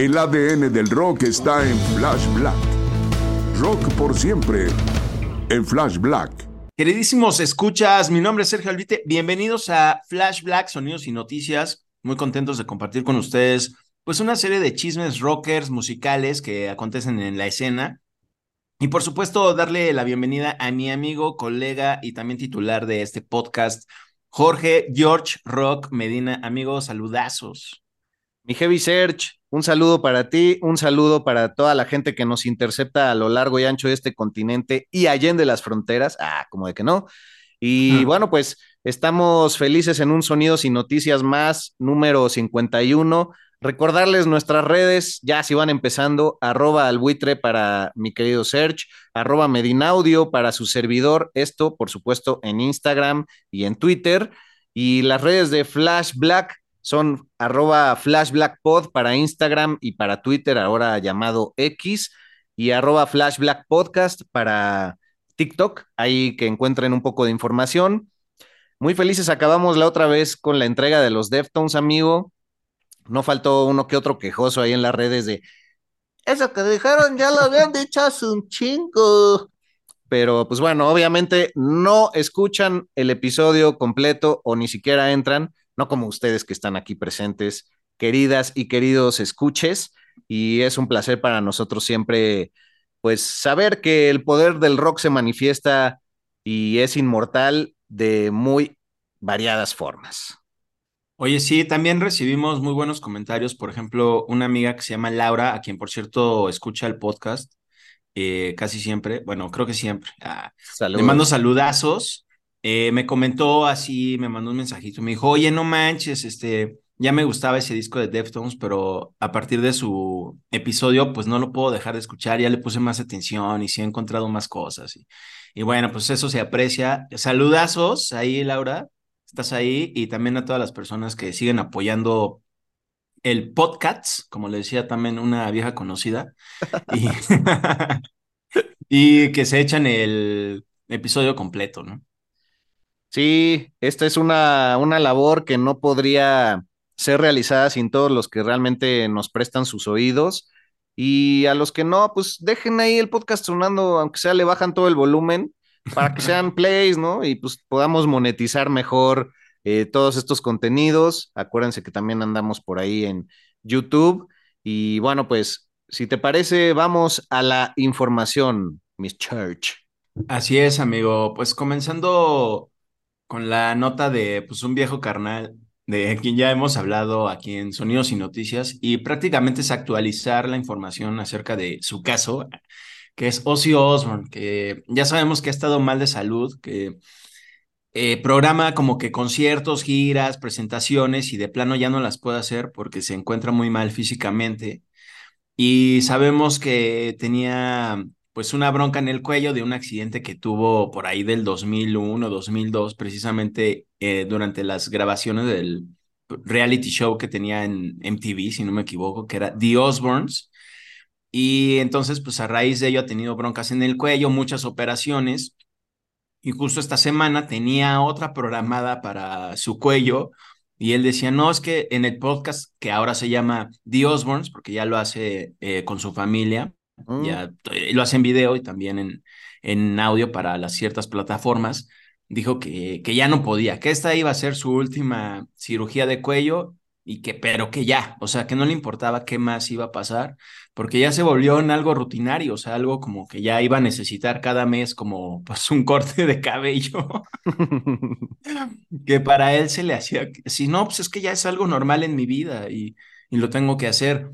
El ADN del rock está en Flash Black. Rock por siempre en Flash Black. Queridísimos escuchas, mi nombre es Sergio Albite. Bienvenidos a Flash Black, Sonidos y Noticias. Muy contentos de compartir con ustedes pues una serie de chismes rockers musicales que acontecen en la escena. Y por supuesto, darle la bienvenida a mi amigo, colega y también titular de este podcast, Jorge George Rock Medina. Amigo, saludazos. Mi Heavy Search, un saludo para ti, un saludo para toda la gente que nos intercepta a lo largo y ancho de este continente y allende las fronteras. Ah, como de que no. Y Ah. bueno, pues estamos felices en un Sonidos y Noticias más, número 51. Recordarles nuestras redes, ya si van empezando, arroba al buitre para mi querido Search, arroba Medinaudio para su servidor, esto por supuesto en Instagram y en Twitter, y las redes de Flash Black son arroba flashblackpod para Instagram y para Twitter, ahora llamado X, y arroba flashblackpodcast para TikTok, ahí que encuentren un poco de información. Muy felices acabamos la otra vez con la entrega de los Deftones, amigo. No faltó uno que otro quejoso ahí en las redes de eso que dijeron ya lo habían dicho hace un chingo. Pero pues bueno, obviamente no escuchan el episodio completo o ni siquiera entran, no como ustedes que están aquí presentes, queridas y queridos escuches. Y es un placer para nosotros siempre, pues, saber que el poder del rock se manifiesta y es inmortal de muy variadas formas. Oye, sí, también recibimos muy buenos comentarios. Por ejemplo, una amiga que se llama Laura, a quien por cierto escucha el podcast eh, casi siempre, bueno, creo que siempre. Ah, le mando saludazos. Eh, me comentó así, me mandó un mensajito, me dijo, oye, no manches, este, ya me gustaba ese disco de Deftones, pero a partir de su episodio, pues no lo puedo dejar de escuchar, ya le puse más atención y sí he encontrado más cosas. Y, y bueno, pues eso se aprecia. Saludazos ahí, Laura, estás ahí, y también a todas las personas que siguen apoyando el podcast, como le decía también una vieja conocida, y, y que se echan el episodio completo, ¿no? Sí, esta es una, una labor que no podría ser realizada sin todos los que realmente nos prestan sus oídos. Y a los que no, pues dejen ahí el podcast sonando, aunque sea le bajan todo el volumen para que sean plays, ¿no? Y pues podamos monetizar mejor eh, todos estos contenidos. Acuérdense que también andamos por ahí en YouTube. Y bueno, pues si te parece, vamos a la información, Miss Church. Así es, amigo. Pues comenzando con la nota de pues un viejo carnal de quien ya hemos hablado aquí en Sonidos y Noticias y prácticamente es actualizar la información acerca de su caso, que es Ozzy Osbourne, que ya sabemos que ha estado mal de salud, que eh, programa como que conciertos, giras, presentaciones y de plano ya no las puede hacer porque se encuentra muy mal físicamente. Y sabemos que tenía pues una bronca en el cuello de un accidente que tuvo por ahí del 2001, 2002, precisamente eh, durante las grabaciones del reality show que tenía en MTV, si no me equivoco, que era The Osbournes. Y entonces, pues a raíz de ello ha tenido broncas en el cuello, muchas operaciones. Y justo esta semana tenía otra programada para su cuello. Y él decía, no, es que en el podcast que ahora se llama The Osbournes, porque ya lo hace eh, con su familia, Mm. ya eh, lo hace en video y también en, en audio para las ciertas plataformas. dijo que, que ya no podía, que esta iba a ser su última cirugía de cuello y que, pero que ya, o sea, que no le importaba qué más iba a pasar, porque ya se volvió en algo rutinario, o sea, algo como que ya iba a necesitar cada mes como pues un corte de cabello, que para él se le hacía, si no, pues es que ya es algo normal en mi vida y, y lo tengo que hacer.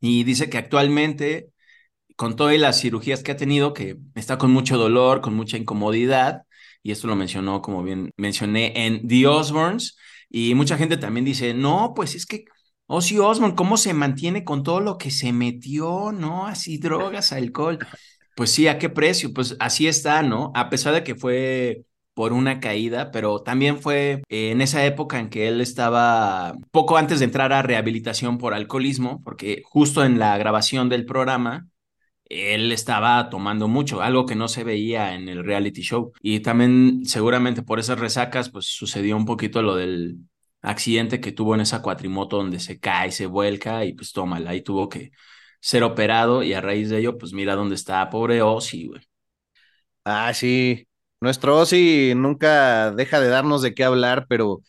Y dice que actualmente, con todas las cirugías que ha tenido, que está con mucho dolor, con mucha incomodidad, y esto lo mencionó, como bien mencioné, en The Osbournes, y mucha gente también dice, no, pues es que Ozzy Osbourne, ¿cómo se mantiene con todo lo que se metió, no? Así drogas, alcohol. Pues sí, ¿a qué precio? Pues así está, ¿no? A pesar de que fue por una caída, pero también fue en esa época en que él estaba poco antes de entrar a rehabilitación por alcoholismo, porque justo en la grabación del programa, él estaba tomando mucho, algo que no se veía en el reality show. Y también seguramente por esas resacas, pues sucedió un poquito lo del accidente que tuvo en esa cuatrimoto donde se cae, se vuelca y pues tómala, ahí tuvo que ser operado y a raíz de ello, pues mira dónde está, pobre Ozzy, güey. Ah, sí, nuestro Ozzy nunca deja de darnos de qué hablar, pero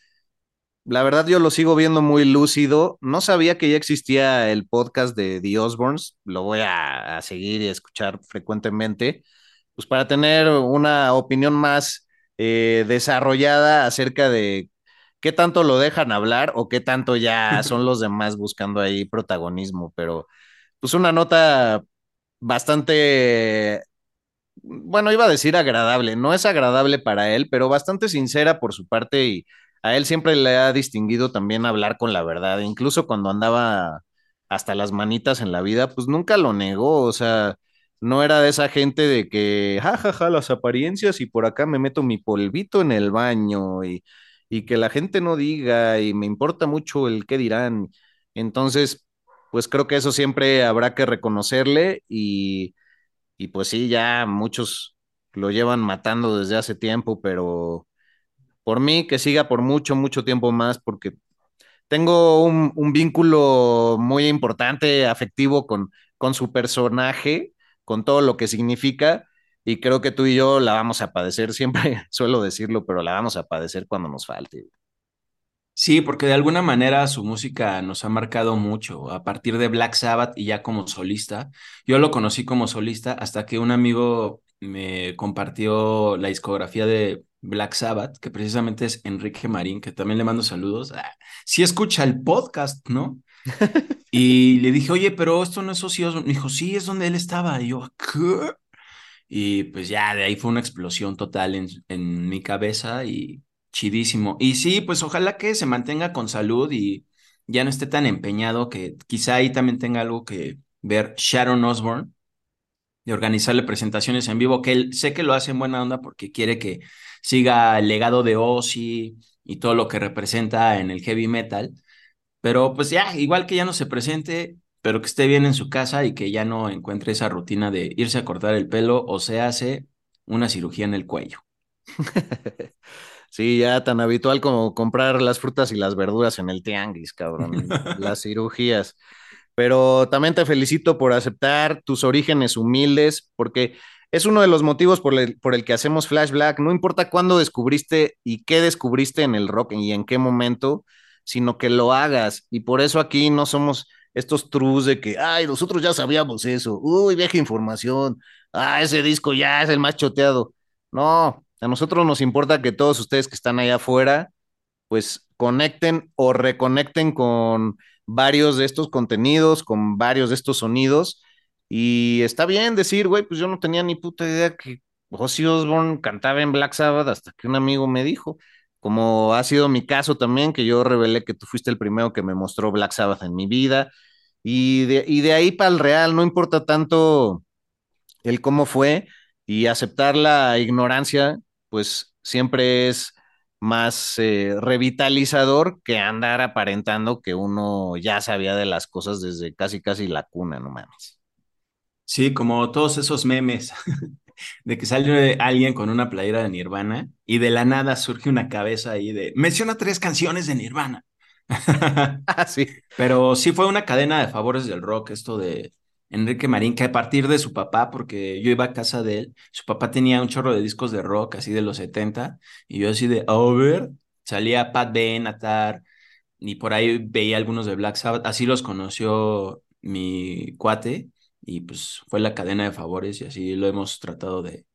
la verdad yo lo sigo viendo muy lúcido. No sabía que ya existía el podcast de The Osbournes. Lo voy a, seguir y escuchar frecuentemente, pues para tener una opinión más eh, desarrollada acerca de qué tanto lo dejan hablar o qué tanto ya son los demás buscando ahí protagonismo. Pero pues una nota bastante bueno, iba a decir agradable, no es agradable para él, pero bastante sincera por su parte y a él siempre le ha distinguido también hablar con la verdad, incluso cuando andaba hasta las manitas en la vida, pues nunca lo negó, o sea, no era de esa gente de que, jajaja, ja, ja, las apariencias y por acá me meto mi polvito en el baño y, y que la gente no diga y me importa mucho el qué dirán. Entonces, pues creo que eso siempre habrá que reconocerle y, y pues sí, ya muchos lo llevan matando desde hace tiempo, pero por mí que siga por mucho, mucho tiempo más, porque tengo un, vínculo muy importante, afectivo con, con su personaje, con todo lo que significa, y creo que tú y yo la vamos a padecer, siempre suelo decirlo, pero la vamos a padecer cuando nos falte. Sí, porque de alguna manera su música nos ha marcado mucho a partir de Black Sabbath y ya como solista. Yo lo conocí como solista hasta que un amigo me compartió la discografía de Black Sabbath, que precisamente es Enrique Marín, que también le mando saludos. Ah, sí escucha el podcast, ¿no? y le dije, oye, pero esto no es ocioso. Me dijo, sí, es donde él estaba. Y yo, ¿qué? Y pues ya de ahí fue una explosión total en, en mi cabeza y chidísimo. Y sí, pues ojalá que se mantenga con salud y ya no esté tan empeñado que quizá ahí también tenga algo que ver Sharon Osbourne de organizarle presentaciones en vivo, que él sé que lo hace en buena onda porque quiere que siga el legado de Ozzy y todo lo que representa en el heavy metal, pero pues ya, igual que ya no se presente, pero que esté bien en su casa y que ya no encuentre esa rutina de irse a cortar el pelo o se hace una cirugía en el cuello. Sí, ya tan habitual como comprar las frutas y las verduras en el tianguis, cabrón. las cirugías. Pero también te felicito por aceptar tus orígenes humildes, porque es uno de los motivos por el, por el que hacemos Flash Black. No importa cuándo descubriste y qué descubriste en el rock y en qué momento, sino que lo hagas. Y por eso aquí no somos estos trus de que, ay, nosotros ya sabíamos eso. Uy, vieja información. Ah, ese disco ya es el más choteado. No, a nosotros nos importa que todos ustedes que están allá afuera, pues conecten o reconecten con varios de estos contenidos, con varios de estos sonidos. Y está bien decir, güey, pues yo no tenía ni puta idea que Ozzy Osbourne cantaba en Black Sabbath hasta que un amigo me dijo, como ha sido mi caso también, que yo revelé que tú fuiste el primero que me mostró Black Sabbath en mi vida. Y de, y de ahí para el real, no importa tanto el cómo fue y aceptar la ignorancia, pues siempre es más eh, revitalizador que andar aparentando que uno ya sabía de las cosas desde casi casi la cuna, no mames. Sí, como todos esos memes de que sale alguien con una playera de Nirvana y de la nada surge una cabeza ahí de menciona tres canciones de Nirvana. ah, sí. Pero sí fue una cadena de favores del rock esto de Enrique Marín, que a partir de su papá, porque yo iba a casa de él, su papá tenía un chorro de discos de rock, así de los 70, y yo así de, a ver, salía Pat Benatar, y por ahí veía algunos de Black Sabbath, así los conoció mi cuate, y pues fue la cadena de favores, y así lo hemos tratado de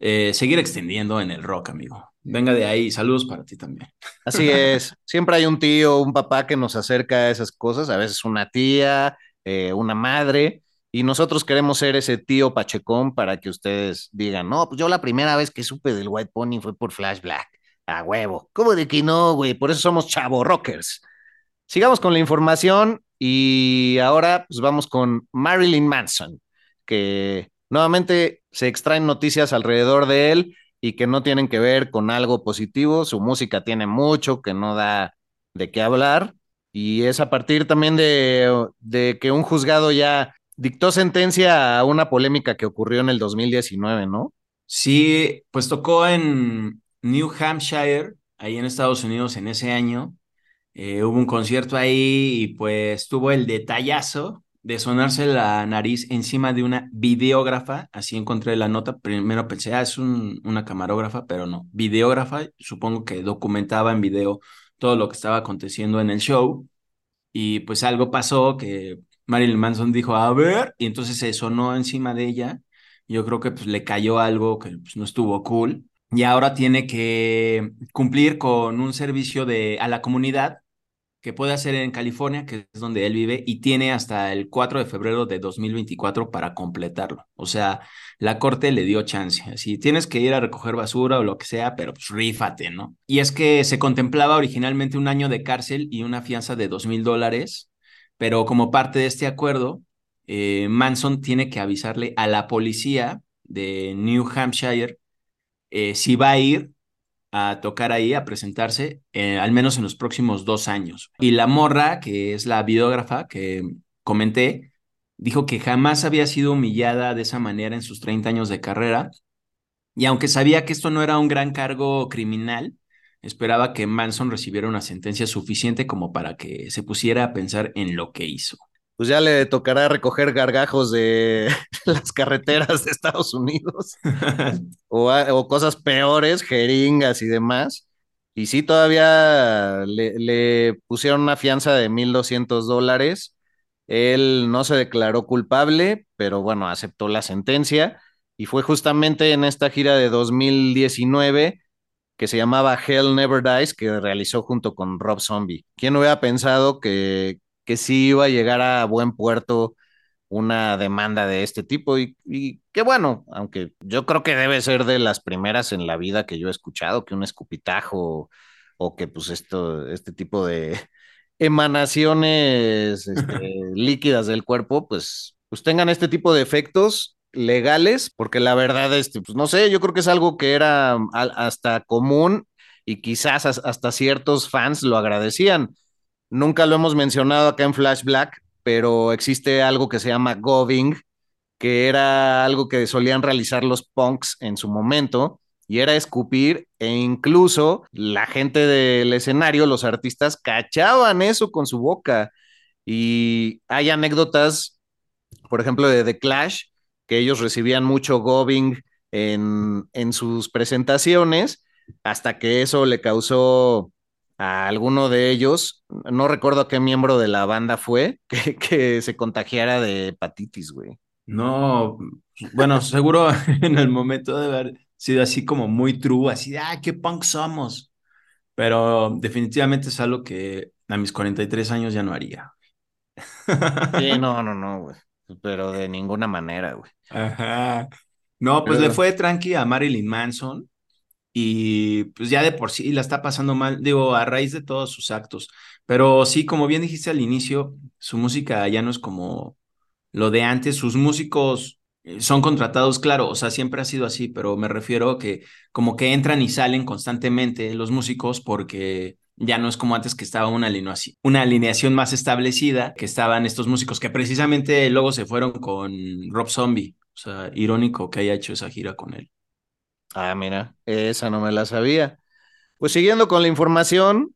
eh, seguir extendiendo en el rock, amigo. Venga de ahí, saludos para ti también. Así es, siempre hay un tío, un papá que nos acerca a esas cosas, a veces una tía, eh, una madre, y nosotros queremos ser ese tío pachecón para que ustedes digan, no, pues yo la primera vez que supe del White Pony fue por Flash Black. A huevo. ¿Cómo de que no, güey? Por eso somos chavo rockers. Sigamos con la información y ahora pues vamos con Marilyn Manson, que nuevamente se extraen noticias alrededor de él y que no tienen que ver con algo positivo. Su música tiene mucho que no da de qué hablar y es a partir también de, de que un juzgado ya dictó sentencia a una polémica que ocurrió en el 2019, ¿no? Sí, pues tocó en New Hampshire, ahí en Estados Unidos en ese año. Eh, hubo un concierto ahí y pues tuvo el detallazo de sonarse la nariz encima de una videógrafa. Así encontré la nota. Primero pensé, ah, es una camarógrafa, pero no. Videógrafa, supongo que documentaba en video todo lo que estaba aconteciendo en el show. Y pues algo pasó que Marilyn Manson dijo, a ver, y entonces se sonó encima de ella. Yo creo que pues le cayó algo que pues, no estuvo cool. Y ahora tiene que cumplir con un servicio de, a la comunidad que puede hacer en California, que es donde él vive, y tiene hasta el 4 de febrero de 2024 para completarlo. O sea, la corte le dio chance. Así tienes que ir a recoger basura o lo que sea, pero pues rífate, ¿no? Y es que se contemplaba originalmente un año de cárcel y una fianza de dos mil dólares pero como parte de este acuerdo, eh, Manson tiene que avisarle a la policía de New Hampshire eh, si va a ir a tocar ahí, a presentarse, eh, al menos en los próximos dos años. Y la morra, que es la videógrafa que comenté, dijo que jamás había sido humillada de esa manera en sus 30 años de carrera. Y aunque sabía que esto no era un gran cargo criminal, esperaba que Manson recibiera una sentencia suficiente como para que se pusiera a pensar en lo que hizo. Pues ya le tocará recoger gargajos de las carreteras de Estados Unidos o, cosas peores, jeringas y demás. Y sí, todavía le, le pusieron una fianza de 1.200 dólares. Él no se declaró culpable, pero bueno, aceptó la sentencia. Y fue justamente en esta gira de 2019 que se llamaba Hell Never Dies, que realizó junto con Rob Zombie. ¿Quién hubiera pensado que, que sí iba a llegar a buen puerto una demanda de este tipo? Y, y qué bueno, aunque yo creo que debe ser de las primeras en la vida que yo he escuchado, que un escupitajo o que pues esto, este tipo de emanaciones este, líquidas del cuerpo, pues, pues tengan este tipo de efectos legales, porque la verdad, este, pues no sé, yo creo que es algo que era hasta común y quizás hasta ciertos fans lo agradecían. Nunca lo hemos mencionado acá en Flash Black, pero existe algo que se llama goving, que era algo que solían realizar los punks en su momento, y era escupir, e incluso la gente del escenario, los artistas, cachaban eso con su boca. Y hay anécdotas, por ejemplo, de The Clash, que ellos recibían mucho gobing en, en sus presentaciones, hasta que eso le causó a alguno de ellos, no recuerdo qué miembro de la banda fue, que, que se contagiara de hepatitis, güey. No, bueno, seguro en el momento de haber sido así como muy true, así de, ah, qué punk somos. Pero definitivamente es algo que a mis 43 años ya no haría. Sí, no, no, no, güey. Pero de ninguna manera, güey. Ajá. No, pues le fue tranqui a Marilyn Manson y pues ya de por sí la está pasando mal, digo, a raíz de todos sus actos. Pero sí, como bien dijiste al inicio, su música ya no es como lo de antes, sus músicos eh, son contratados, claro, o sea, siempre ha sido así, pero me refiero a que como que entran y salen constantemente los músicos porque ya no es como antes que estaba una alineación, más establecida, que estaban estos músicos que precisamente luego se fueron con Rob Zombie. O sea, irónico que haya hecho esa gira con él. Ah, mira, esa no me la sabía. Pues siguiendo con la información,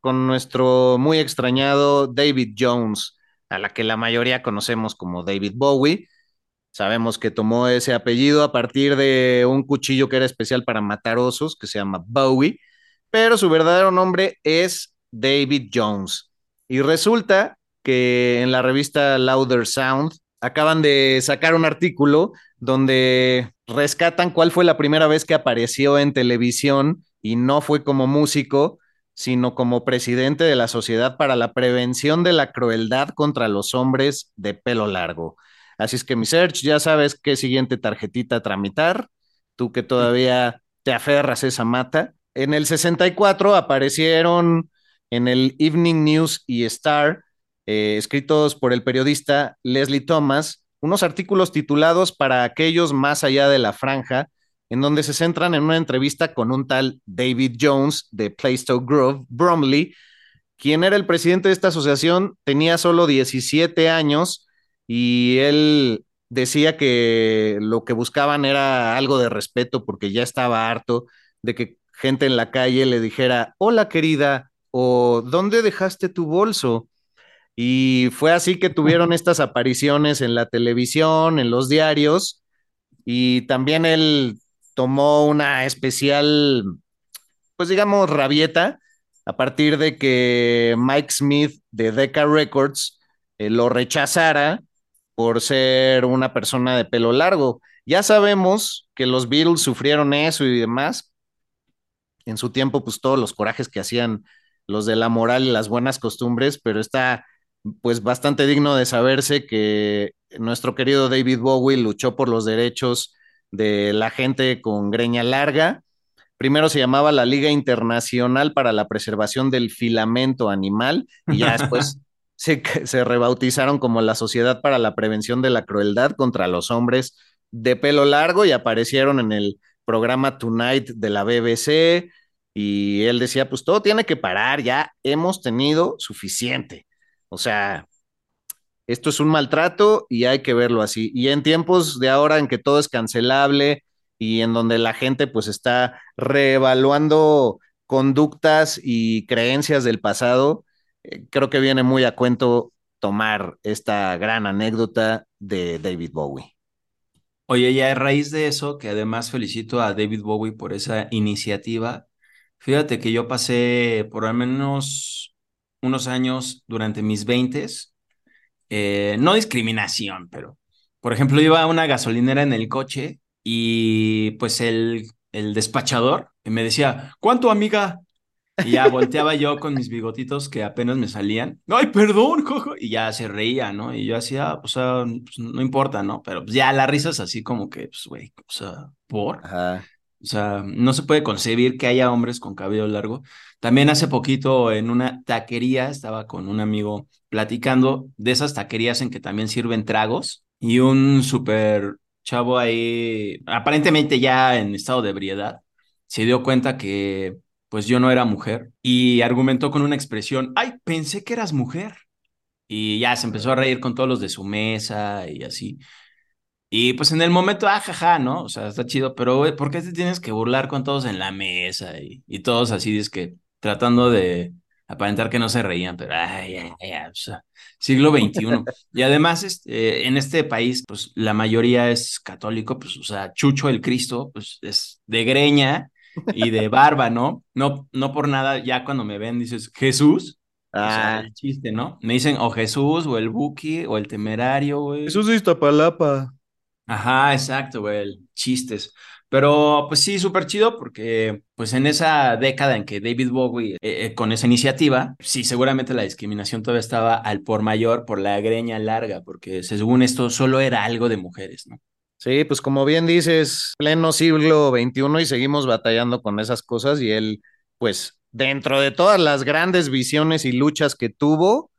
Con nuestro muy extrañado David Jones, a la que la mayoría conocemos como David Bowie. Sabemos que tomó ese apellido a partir de un cuchillo que era especial para matar osos, que se llama Bowie, pero su verdadero nombre es David Jones. Y resulta que en la revista Louder Sound acaban de sacar un artículo donde rescatan cuál fue la primera vez que apareció en televisión y no fue como músico, sino como presidente de la Sociedad para la Prevención de la Crueldad contra los Hombres de Pelo Largo. Así es que mi search, ya sabes qué siguiente tarjetita tramitar, tú que todavía te aferras esa mata. En el 64 aparecieron en el Evening News y Star, eh, escritos por el periodista Leslie Thomas, unos artículos titulados Para aquellos más allá de la franja, en donde se centran en una entrevista con un tal David Jones de Plaistow Grove, Bromley, quien era el presidente de esta asociación, tenía solo 17 años y él decía que lo que buscaban era algo de respeto porque ya estaba harto de que gente en la calle le dijera, hola querida, o ¿dónde dejaste tu bolso? Y fue así que tuvieron estas apariciones en la televisión, en los diarios, y también él tomó una especial, pues digamos, rabieta a partir de que Mike Smith de Decca Records eh, lo rechazara por ser una persona de pelo largo. Ya sabemos que los Beatles sufrieron eso y demás. En su tiempo, pues todos los corajes que hacían los de la moral y las buenas costumbres, pero está pues bastante digno de saberse que nuestro querido David Bowie luchó por los derechos de la gente con greña larga. Primero se llamaba la Liga Internacional para la Preservación del Filamento Animal y ya después se, se, rebautizaron como la Sociedad para la Prevención de la Crueldad contra los Hombres de Pelo Largo y aparecieron en el programa Tonight de la BBC y él decía, pues todo tiene que parar, ya hemos tenido suficiente. O sea, esto es un maltrato y hay que verlo así. Y en tiempos de ahora en que todo es cancelable y en donde la gente pues está reevaluando conductas y creencias del pasado, eh, creo que viene muy a cuento tomar esta gran anécdota de David Bowie. Oye, ya a raíz de eso, que además felicito a David Bowie por esa iniciativa, fíjate que yo pasé por al menos unos años durante mis veintes, eh, no discriminación, pero por ejemplo iba a una gasolinera en el coche y pues el, el despachador me decía, ¿cuánto amiga? Y ya volteaba yo con mis bigotitos que apenas me salían. ¡Ay, perdón! Jojo! Y ya se reía, ¿no? Y yo hacía, o sea, pues, no importa, ¿no? Pero pues, ya la risa es así como que, pues, güey, o sea, ¿por? Ajá. O sea, no se puede concebir que haya hombres con cabello largo. También hace poquito en una taquería estaba con un amigo platicando de esas taquerías en que también sirven tragos y un súper chavo ahí, aparentemente ya en estado de ebriedad, se dio cuenta que pues yo no era mujer y argumentó con una expresión, ay, pensé que eras mujer. Y ya se empezó a reír con todos los de su mesa y así. Y pues en el momento, ah, jaja, ¿no? O sea, está chido, pero güey, ¿por qué te tienes que burlar con todos en la mesa? Y, y todos así, es que tratando de aparentar que no se reían, pero ay, ay, ay, o sea, siglo XXI. y además, este, en este país, pues la mayoría es católico, pues, o sea, Chucho el Cristo, pues es de greña y de barba, ¿no? No, no por nada, ya cuando me ven dices, Jesús. O sea, Ah, el chiste, ¿no? Me dicen o Jesús, o el Buki, o el Temerario, güey. Jesús de Iztapalapa. Ajá, exacto, güey, chistes. Pero pues sí, súper chido porque pues en esa década en que David Bowie eh, eh, con esa iniciativa, sí, seguramente la discriminación todavía estaba al por mayor por la greña larga, porque según esto solo era algo de mujeres, ¿no? Sí, pues como bien dices, pleno siglo XXI y seguimos batallando con esas cosas y él, pues dentro de todas las grandes visiones y luchas que tuvo,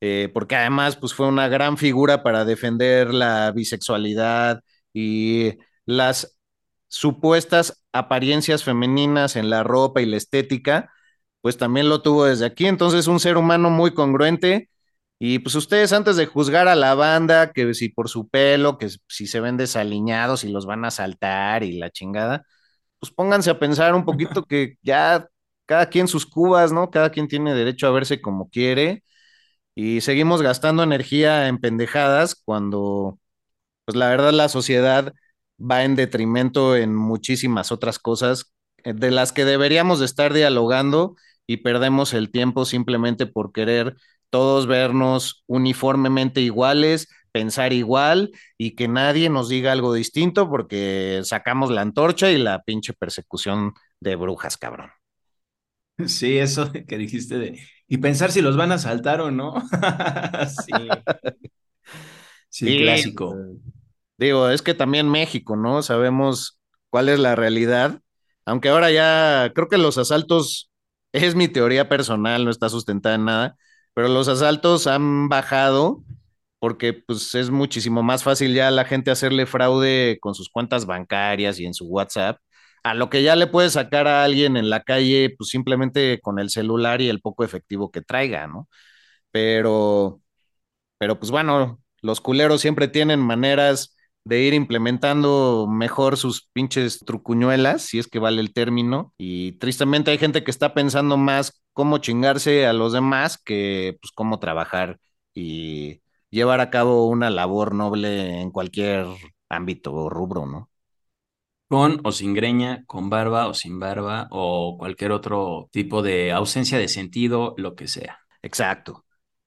eh, porque además pues fue una gran figura para defender la bisexualidad y las supuestas apariencias femeninas en la ropa y la estética, pues también lo tuvo desde aquí. Entonces, un ser humano muy congruente. Y pues ustedes antes de juzgar a la banda, que si por su pelo, que si se ven desaliñados y los van a saltar y la chingada, pues pónganse a pensar un poquito que ya cada quien sus cubas, ¿no? Cada quien tiene derecho a verse como quiere y seguimos gastando energía en pendejadas cuando, pues la verdad, la sociedad va en detrimento en muchísimas otras cosas eh, de las que deberíamos de estar dialogando y perdemos el tiempo simplemente por querer todos vernos uniformemente iguales, pensar igual y que nadie nos diga algo distinto porque sacamos la antorcha y la pinche persecución de brujas, cabrón. Sí, eso que dijiste de... Y pensar si los van a saltar o no. Sí. Sí, Sí, clásico. Digo, es que también México, ¿no? Sabemos cuál es la realidad, aunque ahora ya creo que los asaltos, es mi teoría personal, no está sustentada en nada, pero los asaltos han bajado porque pues es muchísimo más fácil ya a la gente hacerle fraude con sus cuentas bancarias y en su WhatsApp, a lo que ya le puede sacar a alguien en la calle, pues simplemente con el celular y el poco efectivo que traiga, ¿no? Pero, pero pues bueno, los culeros siempre tienen maneras de ir implementando mejor sus pinches trucuñuelas, si es que vale el término, y tristemente hay gente que está pensando más cómo chingarse a los demás que pues cómo trabajar y llevar a cabo una labor noble en cualquier ámbito o rubro, ¿no? Con o sin greña, con barba o sin barba, o cualquier otro tipo de ausencia de sentido, lo que sea. Exacto.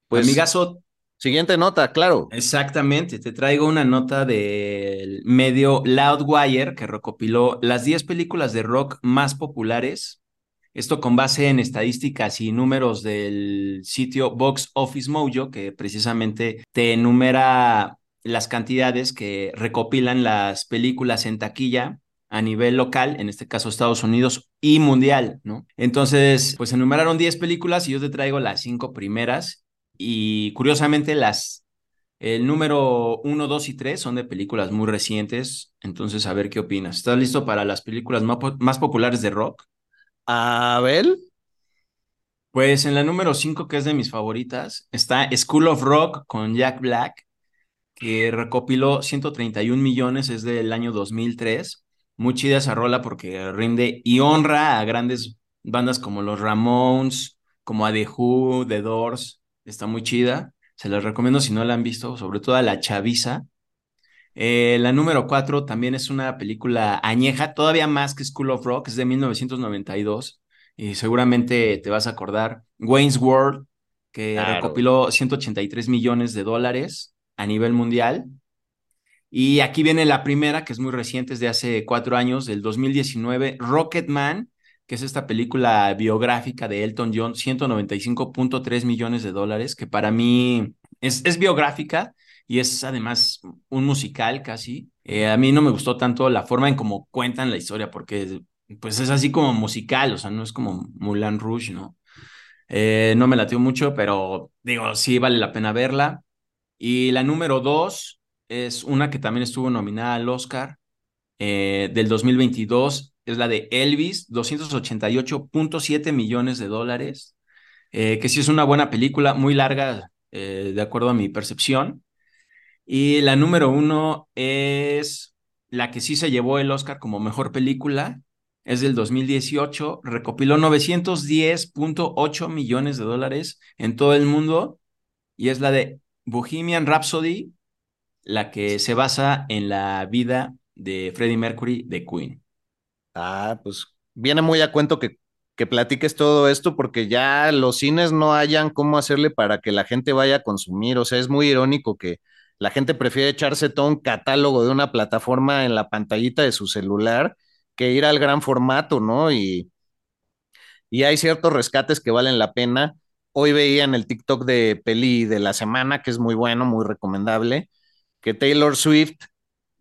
Pues, Amigazo, siguiente nota, claro. exactamente, te traigo una nota del medio Loudwire que recopiló las 10 películas de rock más populares. Esto con base en estadísticas y números del sitio Box Office Mojo, que precisamente te enumera las cantidades que recopilan las películas en taquilla a nivel local, en este caso Estados Unidos y mundial, ¿no? Entonces, pues enumeraron 10 películas y yo te traigo las 5 primeras y curiosamente las, el número 1, 2 y 3 son de películas muy recientes, entonces a ver qué opinas. ¿Estás listo para las películas más, po- más populares de rock? Abel. Pues en la número 5, que es de mis favoritas, está School of Rock con Jack Black, que recopiló 131 millones, es del año 2003. Muy chida esa rola porque rinde y honra a grandes bandas como los Ramones, como a The Who, The Doors. Está muy chida. Se las recomiendo si no la han visto, sobre todo a la chaviza. Eh, la número 4 también es una película añeja, todavía más que School of Rock, es de 1992 y seguramente te vas a acordar. Wayne's World, que Claro. recopiló 183 millones de dólares a nivel mundial. Y aquí viene la primera, que es muy reciente, es de hace cuatro años, del 2019, Rocketman, que es esta película biográfica de Elton John, 195.3 millones de dólares, que para mí es, es biográfica y es además un musical casi. Eh, a mí no me gustó tanto la forma en cómo cuentan la historia, porque pues es así como musical, o sea, no es como Moulin Rouge, ¿no? Eh, no me latió mucho, pero digo, sí vale la pena verla. Y la número dos es una que también estuvo nominada al Oscar eh, del 2022, es la de Elvis, 288.7 millones de dólares, eh, que sí es una buena película, muy larga, eh, de acuerdo a mi percepción. Y la número uno es la que sí se llevó el Oscar como mejor película, es del 2018, recopiló 910.8 millones de dólares en todo el mundo y es la de Bohemian Rhapsody, la que se basa en la vida de Freddie Mercury de Queen. Ah, pues viene muy a cuento que, que platiques todo esto porque ya los cines no hayan cómo hacerle para que la gente vaya a consumir. O sea, es muy irónico que la gente prefiere echarse todo un catálogo de una plataforma en la pantallita de su celular que ir al gran formato, ¿no? Y, y hay ciertos rescates que valen la pena. Hoy veía en el TikTok de Peli de la semana, que es muy bueno, muy recomendable, que Taylor Swift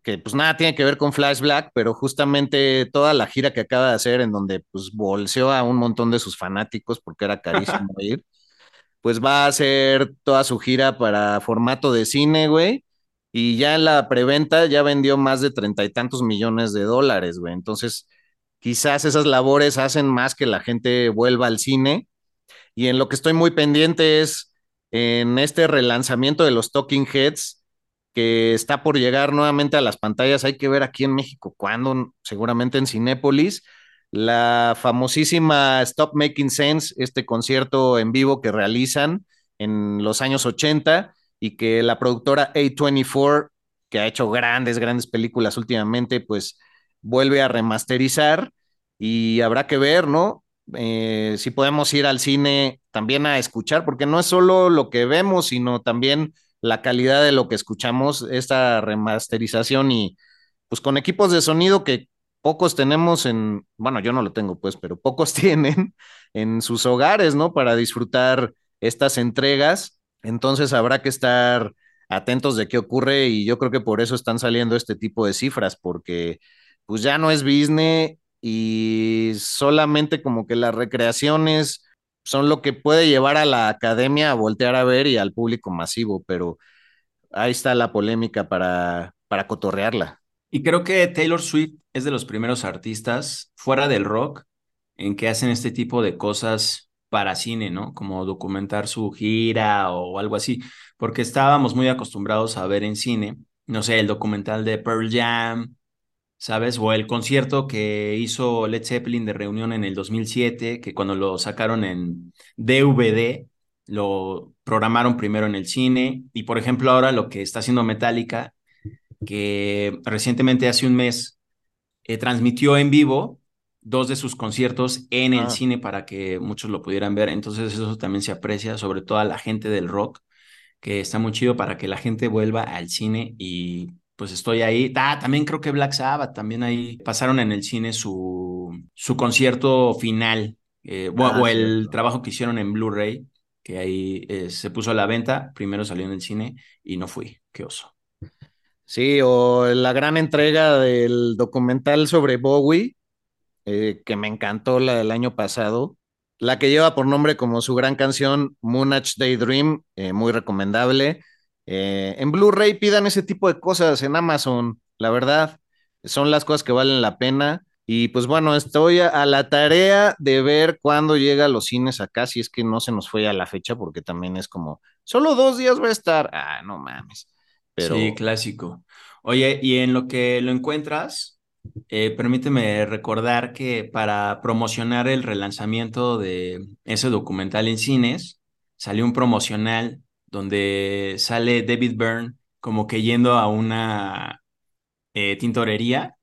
que pues nada tiene que ver con Flash Black, pero justamente toda la gira que acaba de hacer en donde pues bolseó a un montón de sus fanáticos porque era carísimo ir, pues va a hacer toda su gira para formato de cine, güey, y ya en la preventa ya vendió más de treinta y tantos millones de dólares, güey, entonces quizás esas labores hacen más que la gente vuelva al cine, y en lo que estoy muy pendiente es en este relanzamiento de los Talking Heads, que está por llegar nuevamente a las pantallas. Hay que ver aquí en México cuándo, seguramente en Cinépolis. La famosísima Stop Making Sense, este concierto en vivo que realizan en los años 80 y que la productora A24, que ha hecho grandes, grandes películas últimamente, pues vuelve a remasterizar y habrá que ver, ¿no? Eh, si podemos ir al cine también a escuchar, porque no es solo lo que vemos, sino también la calidad de lo que escuchamos, esta remasterización y pues con equipos de sonido que pocos tenemos en, bueno, yo no lo tengo pues, pero pocos tienen en sus hogares, ¿no? Para disfrutar estas entregas. Entonces habrá que estar atentos de qué ocurre y yo creo que por eso están saliendo este tipo de cifras, porque pues ya no es business y solamente como que las recreaciones son lo que puede llevar a la academia a voltear a ver y al público masivo, pero ahí está la polémica para, para cotorrearla. Y creo que Taylor Swift es de los primeros artistas fuera del rock en que hacen este tipo de cosas para cine, ¿no? Como documentar su gira o algo así, porque estábamos muy acostumbrados a ver en cine, no sé, el documental de Pearl Jam, ¿sabes? O el concierto que hizo Led Zeppelin de reunión en el 2007, que cuando lo sacaron en DVD, lo programaron primero en el cine. Y por ejemplo, ahora lo que está haciendo Metallica, que recientemente hace un mes eh, transmitió en vivo dos de sus conciertos en el ah. cine para que muchos lo pudieran ver. Entonces eso también se aprecia, sobre todo a la gente del rock, que está muy chido para que la gente vuelva al cine y pues estoy ahí. Ah, también creo que Black Sabbath, también ahí pasaron en el cine su, su concierto final, eh, o, ah, el trabajo que hicieron en Blu-ray, que ahí eh, se puso a la venta, primero salió en el cine y no fui, qué oso. Sí, o la gran entrega del documental sobre Bowie, eh, que me encantó la del año pasado, la que lleva por nombre como su gran canción Moonage Daydream, muy recomendable. Eh, en Blu-ray pidan ese tipo de cosas en Amazon, la verdad, son las cosas que valen la pena. Y pues bueno, estoy a, la tarea de ver cuándo llega a los cines acá, si es que no se nos fue a la fecha, porque también es como, solo dos días va a estar. Ah, no mames. Sí, clásico. Oye, y en lo que lo encuentras, eh, permíteme recordar que para promocionar el relanzamiento de ese documental en cines, salió un promocional donde sale David Byrne como que yendo a una eh, tintorería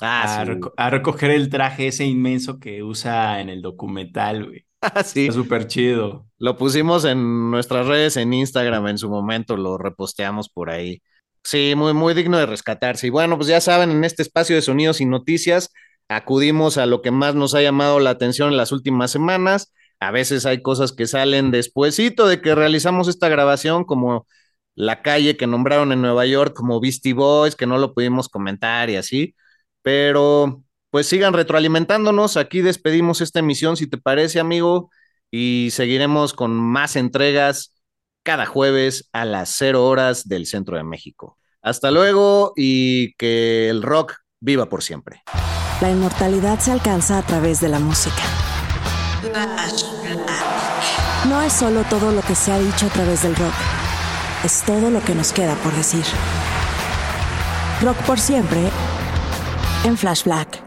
ah, a, recoger el traje ese inmenso que usa en el documental, güey. Ah, sí. súper chido. Lo pusimos en nuestras redes, en Instagram en su momento, lo reposteamos por ahí. Sí, muy, muy digno de rescatarse. Y bueno, pues ya saben, en este espacio de sonidos y noticias acudimos a lo que más nos ha llamado la atención en las últimas semanas a veces hay cosas que salen despuesito de que realizamos esta grabación, como la calle que nombraron en Nueva York como Beastie Boys, que no lo pudimos comentar y así. Pero pues sigan retroalimentándonos. Aquí despedimos esta emisión, si te parece, amigo, y seguiremos con más entregas cada jueves a las cero horas del centro de México. Hasta luego y que el rock viva por siempre. La inmortalidad se alcanza a través de la música. No es solo todo lo que se ha dicho a través del rock, es todo lo que nos queda por decir. Rock por siempre en Flash Black.